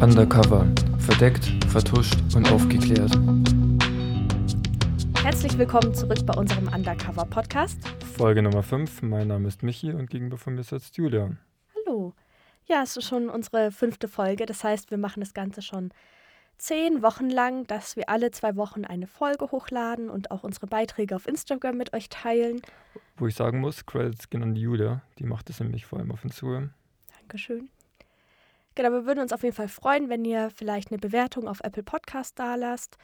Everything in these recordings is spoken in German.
Undercover. Verdeckt, vertuscht und aufgeklärt. Herzlich willkommen zurück bei unserem Undercover-Podcast. Folge Nummer 5. Mein Name ist Michi und gegenüber von mir sitzt Julia. Hallo. Ja, es ist schon unsere fünfte Folge. Das heißt, wir machen das Ganze schon zehn Wochen lang, dass wir alle zwei Wochen eine Folge hochladen und auch unsere Beiträge auf Instagram mit euch teilen. Wo ich sagen muss, Credits gehen an die Julia. Die macht das nämlich vor allem auf Instagram. Dankeschön. Genau, wir würden uns auf jeden Fall freuen, wenn ihr vielleicht eine Bewertung auf Apple Podcast da lasst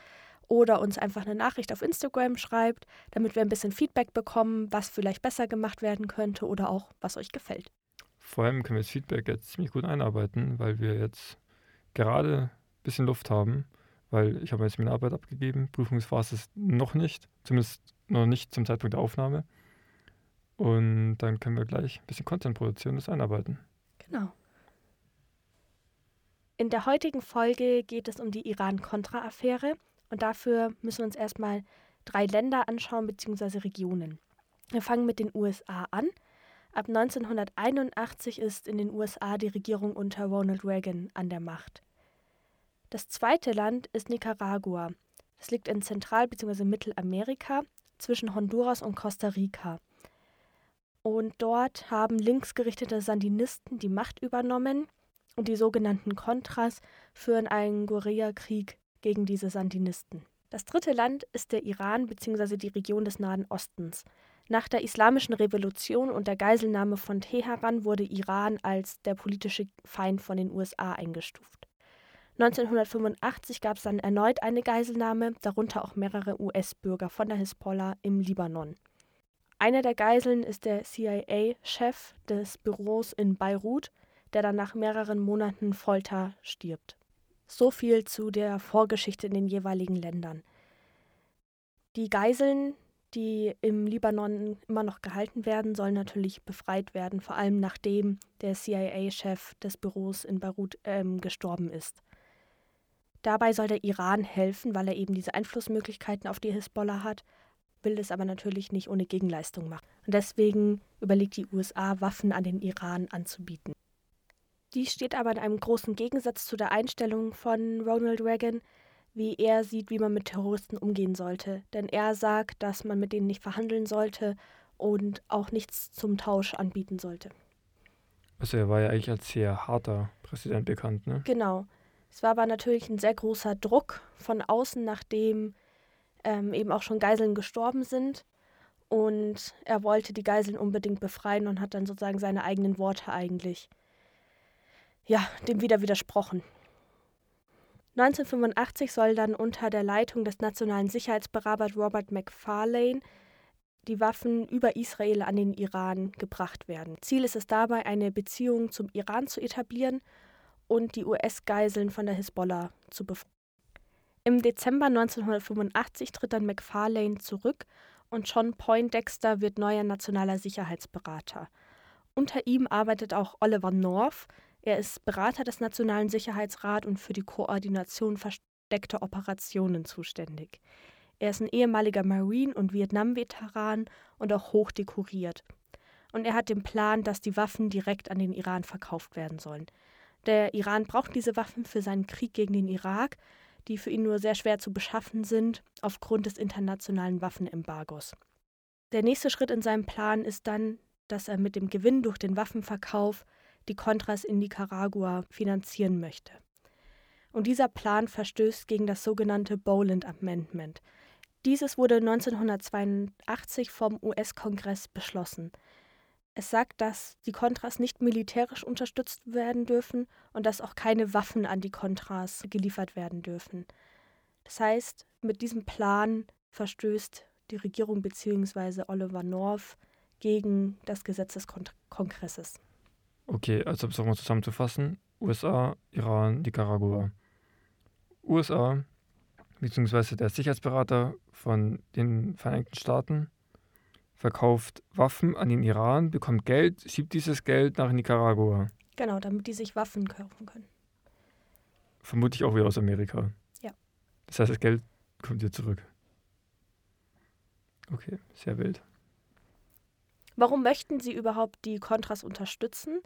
oder uns einfach eine Nachricht auf Instagram schreibt, damit wir ein bisschen Feedback bekommen, was vielleicht besser gemacht werden könnte oder auch was euch gefällt. Vor allem können wir das Feedback jetzt ziemlich gut einarbeiten, weil wir jetzt gerade ein bisschen Luft haben, weil ich habe jetzt meine Arbeit abgegeben. Prüfungsphase ist noch nicht, zumindest noch nicht zum Zeitpunkt der Aufnahme. Und dann können wir gleich ein bisschen Content produzieren und das einarbeiten. Genau. In der heutigen Folge geht es um die Iran-Contra-Affäre und dafür müssen wir uns erstmal drei Länder anschauen bzw. Regionen. Wir fangen mit den USA an. Ab 1981 ist in den USA die Regierung unter Ronald Reagan an der Macht. Das zweite Land ist Nicaragua. Das liegt in Zentral- bzw. Mittelamerika zwischen Honduras und Costa Rica. Und dort haben linksgerichtete Sandinisten die Macht übernommen und die sogenannten Contras führen einen Guerillakrieg gegen diese Sandinisten. Das dritte Land ist der Iran bzw. die Region des Nahen Ostens. Nach der Islamischen Revolution und der Geiselnahme von Teheran wurde Iran als der politische Feind von den USA eingestuft. 1985 gab es dann erneut eine Geiselnahme, darunter auch mehrere US-Bürger von der Hisbollah im Libanon. Einer der Geiseln ist der CIA-Chef des Büros in Beirut, der dann nach mehreren Monaten Folter stirbt. So viel zu der Vorgeschichte in den jeweiligen Ländern. Die Geiseln, die im Libanon immer noch gehalten werden, sollen natürlich befreit werden, vor allem nachdem der CIA-Chef des Büros in Beirut ähm, gestorben ist. Dabei soll der Iran helfen, weil er eben diese Einflussmöglichkeiten auf die Hisbollah hat, will es aber natürlich nicht ohne Gegenleistung machen. Und deswegen überlegt die USA, Waffen an den Iran anzubieten. Die steht aber in einem großen Gegensatz zu der Einstellung von Ronald Reagan, wie er sieht, wie man mit Terroristen umgehen sollte. Denn er sagt, dass man mit denen nicht verhandeln sollte und auch nichts zum Tausch anbieten sollte. Also er war ja eigentlich als sehr harter Präsident bekannt, ne? Genau. Es war aber natürlich ein sehr großer Druck von außen, nachdem ähm, eben auch schon Geiseln gestorben sind. Und er wollte die Geiseln unbedingt befreien und hat dann sozusagen seine eigenen Worte eigentlich ja, dem wieder widersprochen. 1985 soll dann unter der Leitung des nationalen Sicherheitsberaters Robert McFarlane die Waffen über Israel an den Iran gebracht werden. Ziel ist es dabei, eine Beziehung zum Iran zu etablieren und die US-Geiseln von der Hisbollah zu befreien. Im Dezember 1985 tritt dann McFarlane zurück und John Poindexter wird neuer nationaler Sicherheitsberater. Unter ihm arbeitet auch Oliver North, er ist Berater des Nationalen Sicherheitsrats und für die Koordination versteckter Operationen zuständig. Er ist ein ehemaliger Marine und Vietnam-Veteran und auch hochdekoriert. Und er hat den Plan, dass die Waffen direkt an den Iran verkauft werden sollen. Der Iran braucht diese Waffen für seinen Krieg gegen den Irak, die für ihn nur sehr schwer zu beschaffen sind aufgrund des internationalen Waffenembargos. Der nächste Schritt in seinem Plan ist dann, dass er mit dem Gewinn durch den Waffenverkauf die Contras in Nicaragua finanzieren möchte. Und dieser Plan verstößt gegen das sogenannte Boland Amendment. Dieses wurde 1982 vom US-Kongress beschlossen. Es sagt, dass die Contras nicht militärisch unterstützt werden dürfen und dass auch keine Waffen an die Contras geliefert werden dürfen. Das heißt, mit diesem Plan verstößt die Regierung bzw. Oliver North gegen das Gesetz des Kon Kongresses. Okay, also um es nochmal zusammenzufassen: USA, Iran, Nicaragua. USA, beziehungsweise der Sicherheitsberater von den Vereinigten Staaten, verkauft Waffen an den Iran, bekommt Geld, schiebt dieses Geld nach Nicaragua. Genau, damit die sich Waffen kaufen können. Vermutlich auch wieder aus Amerika. Ja. Das heißt, das Geld kommt hier zurück. Okay, sehr wild. Warum möchten sie überhaupt die Contras unterstützen?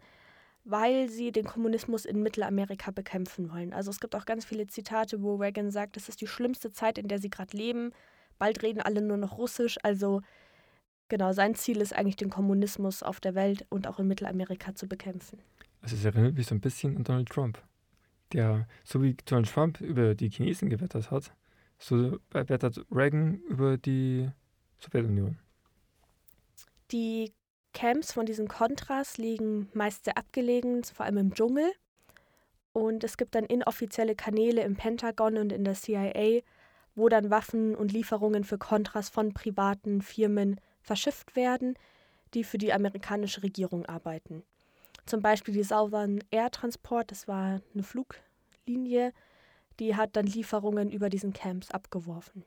weil sie den Kommunismus in Mittelamerika bekämpfen wollen. Also es gibt auch ganz viele Zitate, wo Reagan sagt, das ist die schlimmste Zeit, in der sie gerade leben. Bald reden alle nur noch Russisch. Also genau, sein Ziel ist eigentlich, den Kommunismus auf der Welt und auch in Mittelamerika zu bekämpfen. Also es erinnert mich so ein bisschen an Donald Trump, der, so wie Donald Trump über die Chinesen gewettert hat, so wettert Reagan über die Sowjetunion. Die Camps von diesen Contras liegen meist sehr abgelegen, vor allem im Dschungel. Und es gibt dann inoffizielle Kanäle im Pentagon und in der CIA, wo dann Waffen und Lieferungen für Contras von privaten Firmen verschifft werden, die für die amerikanische Regierung arbeiten. Zum Beispiel die Southern Air Transport, das war eine Fluglinie, die hat dann Lieferungen über diesen Camps abgeworfen.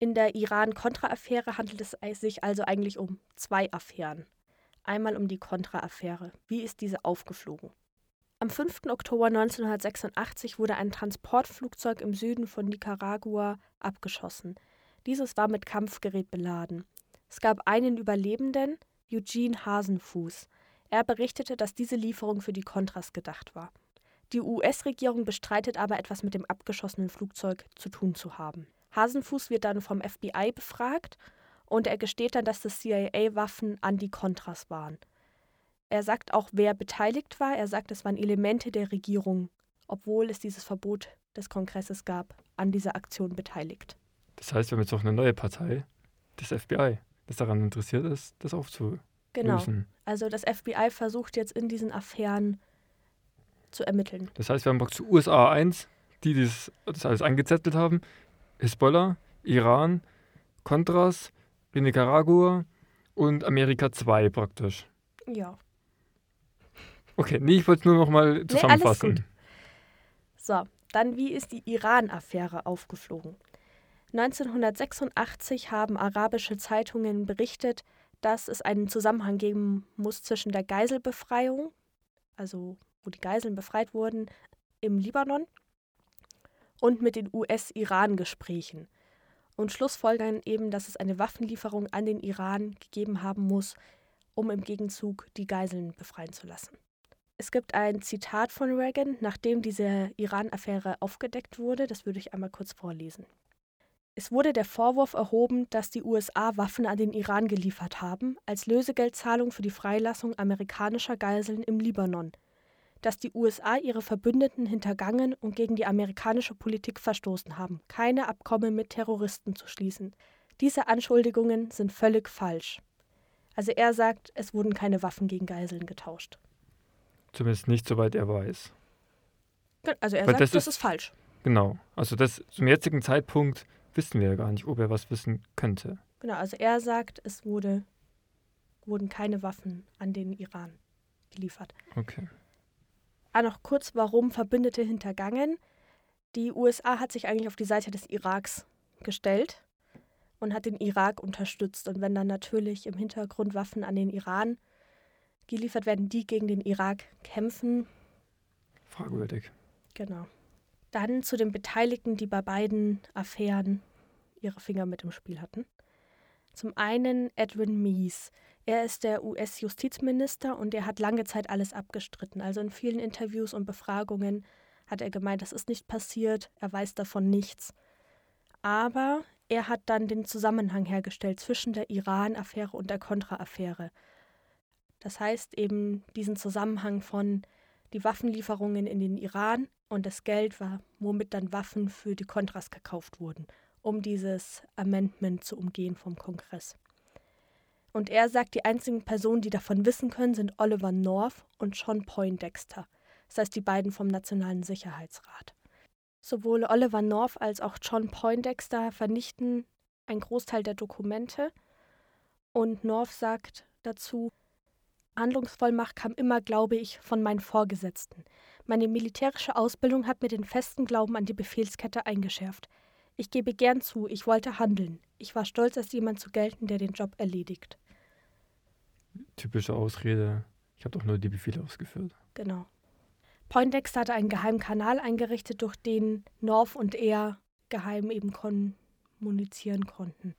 In der Iran-Contra-Affäre handelt es sich also eigentlich um zwei Affären. Einmal um die Contra-Affäre. Wie ist diese aufgeflogen? Am 5. Oktober 1986 wurde ein Transportflugzeug im Süden von Nicaragua abgeschossen. Dieses war mit Kampfgerät beladen. Es gab einen Überlebenden, Eugene Hasenfuß. Er berichtete, dass diese Lieferung für die Contras gedacht war. Die US-Regierung bestreitet aber, etwas mit dem abgeschossenen Flugzeug zu tun zu haben. Hasenfuß wird dann vom FBI befragt und er gesteht dann, dass das CIA-Waffen an die Contras waren. Er sagt auch, wer beteiligt war. Er sagt, es waren Elemente der Regierung, obwohl es dieses Verbot des Kongresses gab, an dieser Aktion beteiligt. Das heißt, wir haben jetzt auch eine neue Partei, das FBI, das daran interessiert ist, das aufzulösen. Genau. Also das FBI versucht jetzt in diesen Affären zu ermitteln. Das heißt, wir haben praktisch USA 1, die das, das alles angezettelt haben, Hisbollah, Iran, Contras, Nicaragua und Amerika 2 praktisch. Ja. Okay, nee, ich wollte es nur noch mal zusammenfassen. Nee, so, dann wie ist die Iran-Affäre aufgeflogen? 1986 haben arabische Zeitungen berichtet, dass es einen Zusammenhang geben muss zwischen der Geiselbefreiung, also wo die Geiseln befreit wurden, im Libanon und mit den US-Iran-Gesprächen und schlussfolgern eben, dass es eine Waffenlieferung an den Iran gegeben haben muss, um im Gegenzug die Geiseln befreien zu lassen. Es gibt ein Zitat von Reagan, nachdem diese Iran-Affäre aufgedeckt wurde, das würde ich einmal kurz vorlesen. Es wurde der Vorwurf erhoben, dass die USA Waffen an den Iran geliefert haben, als Lösegeldzahlung für die Freilassung amerikanischer Geiseln im Libanon – dass die USA ihre Verbündeten hintergangen und gegen die amerikanische Politik verstoßen haben, keine Abkommen mit Terroristen zu schließen. Diese Anschuldigungen sind völlig falsch. Also er sagt, es wurden keine Waffen gegen Geiseln getauscht. Zumindest nicht, soweit er weiß. Also er Weil sagt, das, das ist, ist falsch. Genau. Also das zum jetzigen Zeitpunkt wissen wir ja gar nicht, ob er was wissen könnte. Genau, also er sagt, es wurde, wurden keine Waffen an den Iran geliefert. Okay. Ah, noch kurz, warum Verbündete hintergangen. Die USA hat sich eigentlich auf die Seite des Iraks gestellt und hat den Irak unterstützt. Und wenn dann natürlich im Hintergrund Waffen an den Iran geliefert werden, die gegen den Irak kämpfen. Fragwürdig. Genau. Dann zu den Beteiligten, die bei beiden Affären ihre Finger mit im Spiel hatten. Zum einen Edwin Meese. Er ist der US-Justizminister und er hat lange Zeit alles abgestritten. Also in vielen Interviews und Befragungen hat er gemeint, das ist nicht passiert, er weiß davon nichts. Aber er hat dann den Zusammenhang hergestellt zwischen der Iran-Affäre und der Contra-Affäre. Das heißt eben diesen Zusammenhang von die Waffenlieferungen in den Iran und das Geld war, womit dann Waffen für die Contras gekauft wurden, um dieses Amendment zu umgehen vom Kongress. Und er sagt, die einzigen Personen, die davon wissen können, sind Oliver North und Sean Poindexter. Das heißt, die beiden vom Nationalen Sicherheitsrat. Sowohl Oliver North als auch John Poindexter vernichten einen Großteil der Dokumente. Und North sagt dazu, Handlungsvollmacht kam immer, glaube ich, von meinen Vorgesetzten. Meine militärische Ausbildung hat mir den festen Glauben an die Befehlskette eingeschärft. Ich gebe gern zu, ich wollte handeln. Ich war stolz, als jemand zu gelten, der den Job erledigt. Typische Ausrede. Ich habe doch nur die Befehle ausgeführt. Genau. Poindexter hatte einen geheimen Kanal eingerichtet, durch den North und er geheim eben kommunizieren konnten.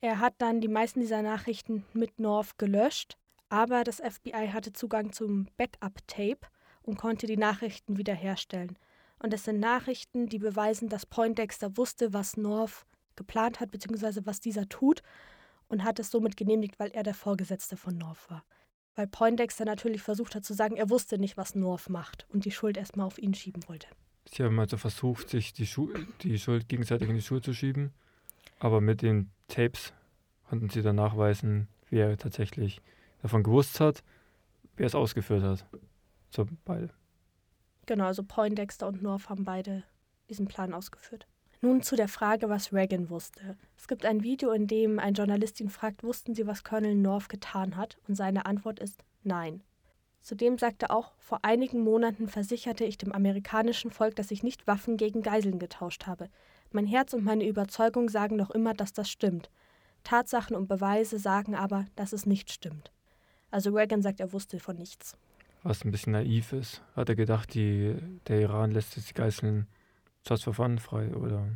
Er hat dann die meisten dieser Nachrichten mit North gelöscht, Aber das FBI hatte Zugang zum Backup-Tape und konnte die Nachrichten wiederherstellen. Und es sind Nachrichten, die beweisen, dass Poindexter wusste, was North geplant hat, beziehungsweise was dieser tut, und hat es somit genehmigt, weil er der Vorgesetzte von North war. Weil Poindexter natürlich versucht hat zu sagen, er wusste nicht, was North macht und die Schuld erstmal auf ihn schieben wollte. Sie haben also versucht, sich die, Schu die Schuld gegenseitig in die Schuhe zu schieben, aber mit den Tapes konnten sie dann nachweisen, wer tatsächlich davon gewusst hat, wer es ausgeführt hat. So beide. Genau, also Poindexter und North haben beide diesen Plan ausgeführt. Nun zu der Frage, was Reagan wusste. Es gibt ein Video, in dem ein Journalist ihn fragt, wussten Sie, was Colonel North getan hat? Und seine Antwort ist nein. Zudem sagte er auch, vor einigen Monaten versicherte ich dem amerikanischen Volk, dass ich nicht Waffen gegen Geiseln getauscht habe. Mein Herz und meine Überzeugung sagen noch immer, dass das stimmt. Tatsachen und Beweise sagen aber, dass es nicht stimmt. Also Reagan sagt, er wusste von nichts. Was ein bisschen naiv ist. Hat er gedacht, die, der Iran lässt jetzt die just for fun frei, oder?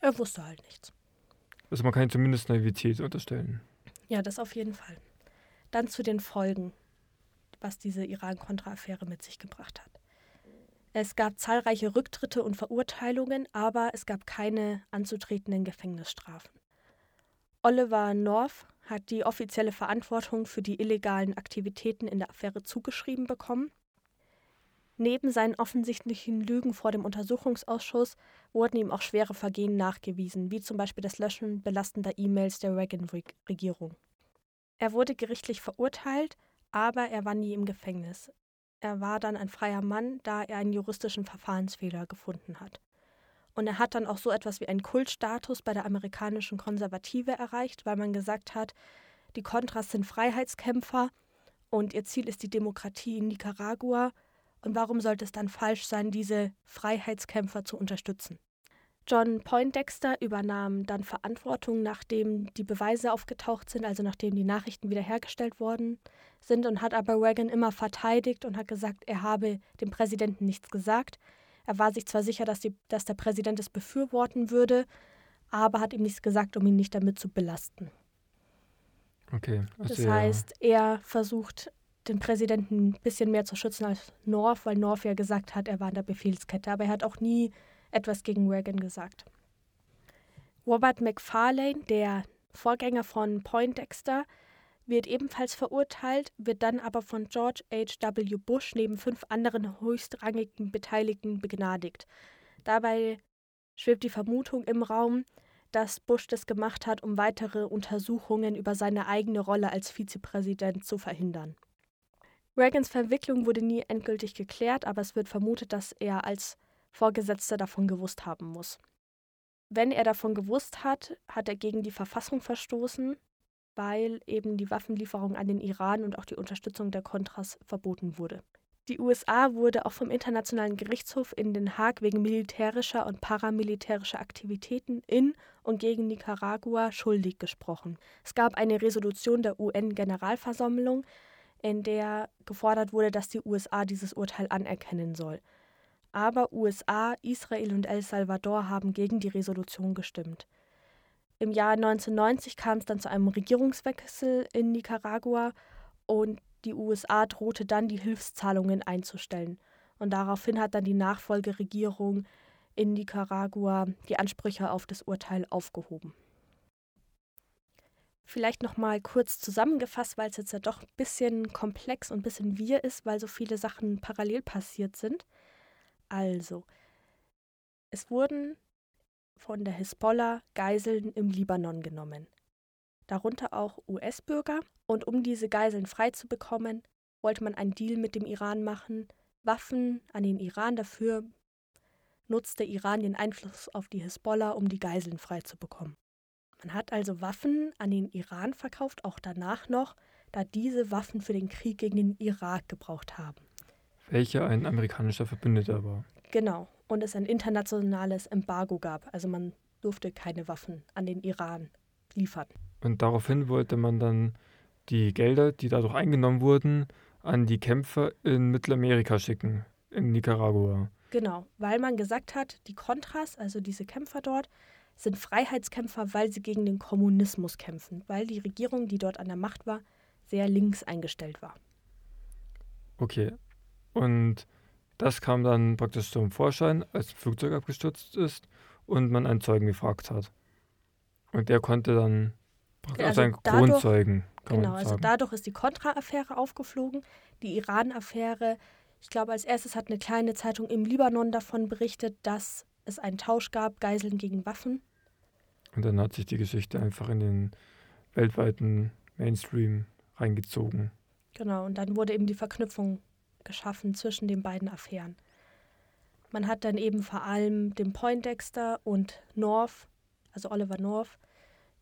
Er wusste halt nichts. Also man kann zumindest Naivität unterstellen. Ja, das auf jeden Fall. Dann zu den Folgen, was diese Iran-Contra-Affäre mit sich gebracht hat. Es gab zahlreiche Rücktritte und Verurteilungen, aber es gab keine anzutretenden Gefängnisstrafen. Oliver North hat die offizielle Verantwortung für die illegalen Aktivitäten in der Affäre zugeschrieben bekommen. Neben seinen offensichtlichen Lügen vor dem Untersuchungsausschuss wurden ihm auch schwere Vergehen nachgewiesen, wie zum Beispiel das Löschen belastender E-Mails der Reagan-Regierung. Er wurde gerichtlich verurteilt, aber er war nie im Gefängnis. Er war dann ein freier Mann, da er einen juristischen Verfahrensfehler gefunden hat. Und er hat dann auch so etwas wie einen Kultstatus bei der amerikanischen Konservative erreicht, weil man gesagt hat, die Contras sind Freiheitskämpfer und ihr Ziel ist die Demokratie in Nicaragua. Und warum sollte es dann falsch sein, diese Freiheitskämpfer zu unterstützen? John Poindexter übernahm dann Verantwortung, nachdem die Beweise aufgetaucht sind, also nachdem die Nachrichten wiederhergestellt worden sind, und hat aber Reagan immer verteidigt und hat gesagt, er habe dem Präsidenten nichts gesagt. Er war sich zwar sicher, dass, die, dass der Präsident es befürworten würde, aber hat ihm nichts gesagt, um ihn nicht damit zu belasten. Okay. Also das heißt, er versucht, den Präsidenten ein bisschen mehr zu schützen als North, weil North ja gesagt hat, er war in der Befehlskette. Aber er hat auch nie etwas gegen Reagan gesagt. Robert McFarlane, der Vorgänger von Poindexter, wird ebenfalls verurteilt, wird dann aber von George H.W. Bush neben fünf anderen höchstrangigen Beteiligten begnadigt. Dabei schwebt die Vermutung im Raum, dass Bush das gemacht hat, um weitere Untersuchungen über seine eigene Rolle als Vizepräsident zu verhindern. Reagans Verwicklung wurde nie endgültig geklärt, aber es wird vermutet, dass er als Vorgesetzter davon gewusst haben muss. Wenn er davon gewusst hat, hat er gegen die Verfassung verstoßen weil eben die Waffenlieferung an den Iran und auch die Unterstützung der Contras verboten wurde. Die USA wurde auch vom Internationalen Gerichtshof in Den Haag wegen militärischer und paramilitärischer Aktivitäten in und gegen Nicaragua schuldig gesprochen. Es gab eine Resolution der UN-Generalversammlung, in der gefordert wurde, dass die USA dieses Urteil anerkennen soll. Aber USA, Israel und El Salvador haben gegen die Resolution gestimmt. Im Jahr 1990 kam es dann zu einem Regierungswechsel in Nicaragua und die USA drohte dann, die Hilfszahlungen einzustellen. Und daraufhin hat dann die Nachfolgeregierung in Nicaragua die Ansprüche auf das Urteil aufgehoben. Vielleicht noch mal kurz zusammengefasst, weil es jetzt ja doch ein bisschen komplex und ein bisschen wir ist, weil so viele Sachen parallel passiert sind. Also, es wurden von der Hisbollah Geiseln im Libanon genommen, darunter auch US-Bürger, und um diese Geiseln freizubekommen, wollte man einen Deal mit dem Iran machen, Waffen an den Iran dafür nutzte Iran den Einfluss auf die Hisbollah, um die Geiseln freizubekommen. Man hat also Waffen an den Iran verkauft, auch danach noch, da diese Waffen für den Krieg gegen den Irak gebraucht haben. Welcher ein amerikanischer Verbündeter war. Genau und es ein internationales Embargo gab. Also man durfte keine Waffen an den Iran liefern. Und daraufhin wollte man dann die Gelder, die dadurch eingenommen wurden, an die Kämpfer in Mittelamerika schicken, in Nicaragua. Genau, weil man gesagt hat, die Contras, also diese Kämpfer dort, sind Freiheitskämpfer, weil sie gegen den Kommunismus kämpfen, weil die Regierung, die dort an der Macht war, sehr links eingestellt war. Okay. Und das kam dann praktisch zum Vorschein, als ein Flugzeug abgestürzt ist und man einen Zeugen gefragt hat. Und der konnte dann praktisch Also einen dadurch- Kronzeugen, Genau, also dadurch ist die Contra-Affäre aufgeflogen. Die Iran-Affäre, ich glaube, als erstes hat eine kleine Zeitung im Libanon davon berichtet, dass es einen Tausch gab, Geiseln gegen Waffen. Und dann hat sich die Geschichte einfach in den weltweiten Mainstream reingezogen. Genau, und dann wurde eben die Verknüpfung geschaffen zwischen den beiden Affären. Man hat dann eben vor allem dem Poindexter und North, also Oliver North,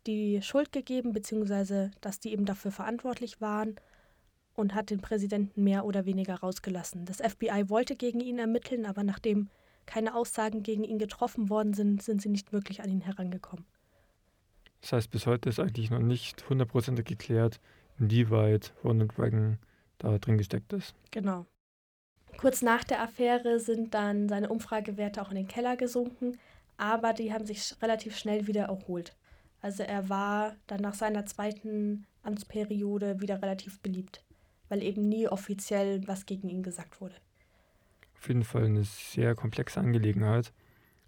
die Schuld gegeben, beziehungsweise dass die eben dafür verantwortlich waren und hat den Präsidenten mehr oder weniger rausgelassen. Das FBI wollte gegen ihn ermitteln, aber nachdem keine Aussagen gegen ihn getroffen worden sind, sind sie nicht wirklich an ihn herangekommen. Das heißt, bis heute ist eigentlich noch nicht hundertprozentig geklärt, inwieweit Ronald Reagan da drin gesteckt ist. Genau. Kurz nach der Affäre sind dann seine Umfragewerte auch in den Keller gesunken, aber die haben sich relativ schnell wieder erholt. Also er war dann nach seiner zweiten Amtsperiode wieder relativ beliebt, weil eben nie offiziell was gegen ihn gesagt wurde. Auf jeden Fall eine sehr komplexe Angelegenheit.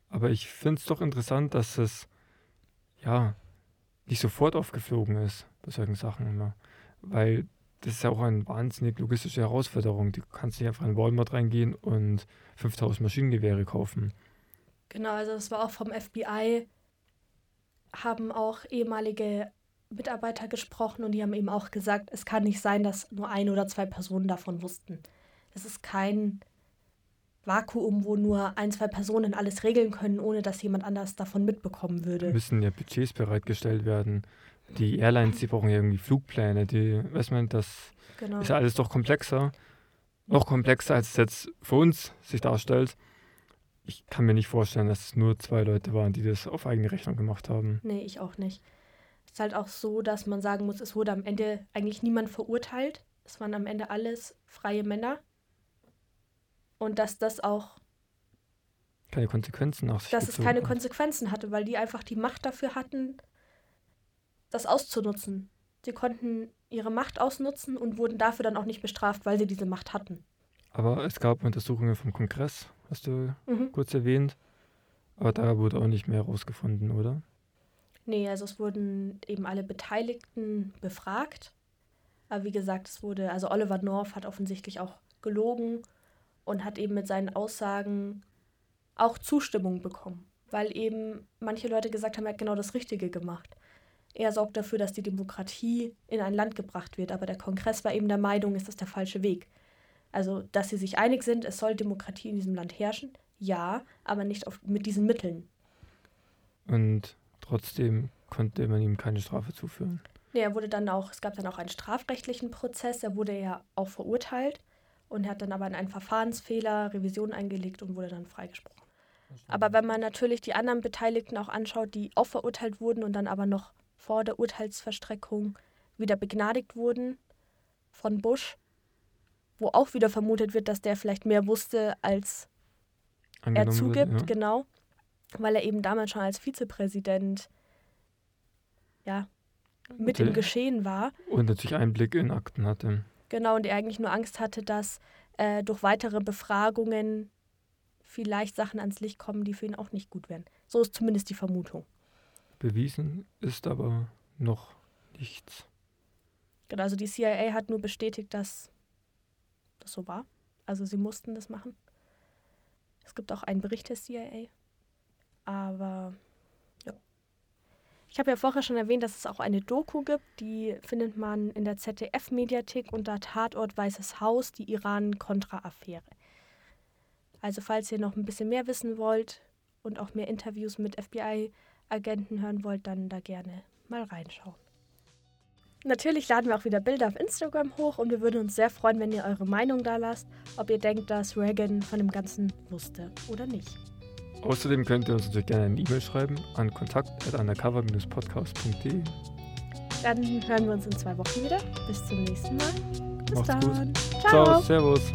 Aber ich finde es doch interessant, dass es ja nicht sofort aufgeflogen ist bei solchen Sachen immer. Weil das ist ja auch eine wahnsinnig logistische Herausforderung. Du kannst nicht einfach in Walmart reingehen und 5000 Maschinengewehre kaufen. Genau, also es war auch vom FBI, haben auch ehemalige Mitarbeiter gesprochen und die haben eben auch gesagt, es kann nicht sein, dass nur ein oder zwei Personen davon wussten. Es ist kein Vakuum, wo nur ein, zwei Personen alles regeln können, ohne dass jemand anders davon mitbekommen würde. müssen ja Budgets bereitgestellt werden. Die Airlines, die brauchen ja irgendwie Flugpläne. Die, weiß man, das Genau. ist ja alles doch komplexer. Noch komplexer, als es jetzt für uns sich darstellt. Ich kann mir nicht vorstellen, dass es nur zwei Leute waren, die das auf eigene Rechnung gemacht haben. Nee, ich auch nicht. Es ist halt auch so, dass man sagen muss, es wurde am Ende eigentlich niemand verurteilt. Es waren am Ende alles freie Männer. Und dass das auch Keine Konsequenzen nach sich dass es keine hat. Konsequenzen hatte, weil die einfach die Macht dafür hatten, das auszunutzen. Sie konnten ihre Macht ausnutzen und wurden dafür dann auch nicht bestraft, weil sie diese Macht hatten. Aber es gab Untersuchungen vom Kongress, hast du Mhm. kurz erwähnt. Aber da wurde auch nicht mehr herausgefunden, oder? Nee, also es wurden eben alle Beteiligten befragt. Aber wie gesagt, es wurde, also Oliver North hat offensichtlich auch gelogen und hat eben mit seinen Aussagen auch Zustimmung bekommen. Weil eben manche Leute gesagt haben, er hat genau das Richtige gemacht. Er sorgt dafür, dass die Demokratie in ein Land gebracht wird, aber der Kongress war eben der Meinung, ist das der falsche Weg. Also, dass sie sich einig sind, es soll Demokratie in diesem Land herrschen, ja, aber nicht auf, mit diesen Mitteln. Und trotzdem konnte man ihm keine Strafe zuführen. Nee, er wurde dann auch, es gab dann auch einen strafrechtlichen Prozess, er wurde ja auch verurteilt und er hat dann aber in einen Verfahrensfehler Revision eingelegt und wurde dann freigesprochen. Aber wenn man natürlich die anderen Beteiligten auch anschaut, die auch verurteilt wurden und dann aber noch vor der Urteilsverstreckung wieder begnadigt wurden von Bush, wo auch wieder vermutet wird, dass der vielleicht mehr wusste, als er Angenommen zugibt, wird, ja. genau, weil er eben damals schon als Vizepräsident ja, mit im. Geschehen war. Und natürlich Einblick in Akten hatte. Genau, und er eigentlich nur Angst hatte, dass äh, durch weitere Befragungen vielleicht Sachen ans Licht kommen, die für ihn auch nicht gut wären. So ist zumindest die Vermutung. Bewiesen ist aber noch nichts. Genau, also die CIA hat nur bestätigt, dass das so war. Also sie mussten das machen. Es gibt auch einen Bericht der CIA. Aber ja. Ich habe ja vorher schon erwähnt, dass es auch eine Doku gibt. Die findet man in der ZDF-Mediathek unter Tatort Weißes Haus, die Iran-Contra-Affäre. Also falls ihr noch ein bisschen mehr wissen wollt und auch mehr Interviews mit FBI-Agenten hören wollt, dann da gerne mal reinschauen. Natürlich laden wir auch wieder Bilder auf Instagram hoch und wir würden uns sehr freuen, wenn ihr eure Meinung da lasst, ob ihr denkt, dass Reagan von dem Ganzen wusste oder nicht. Außerdem könnt ihr uns natürlich gerne eine E-Mail schreiben an kontakt.undercover-podcast.de. Dann hören wir uns in zwei Wochen wieder. Bis zum nächsten Mal. Bis Macht's gut. dann. Ciao, Ciao. servus.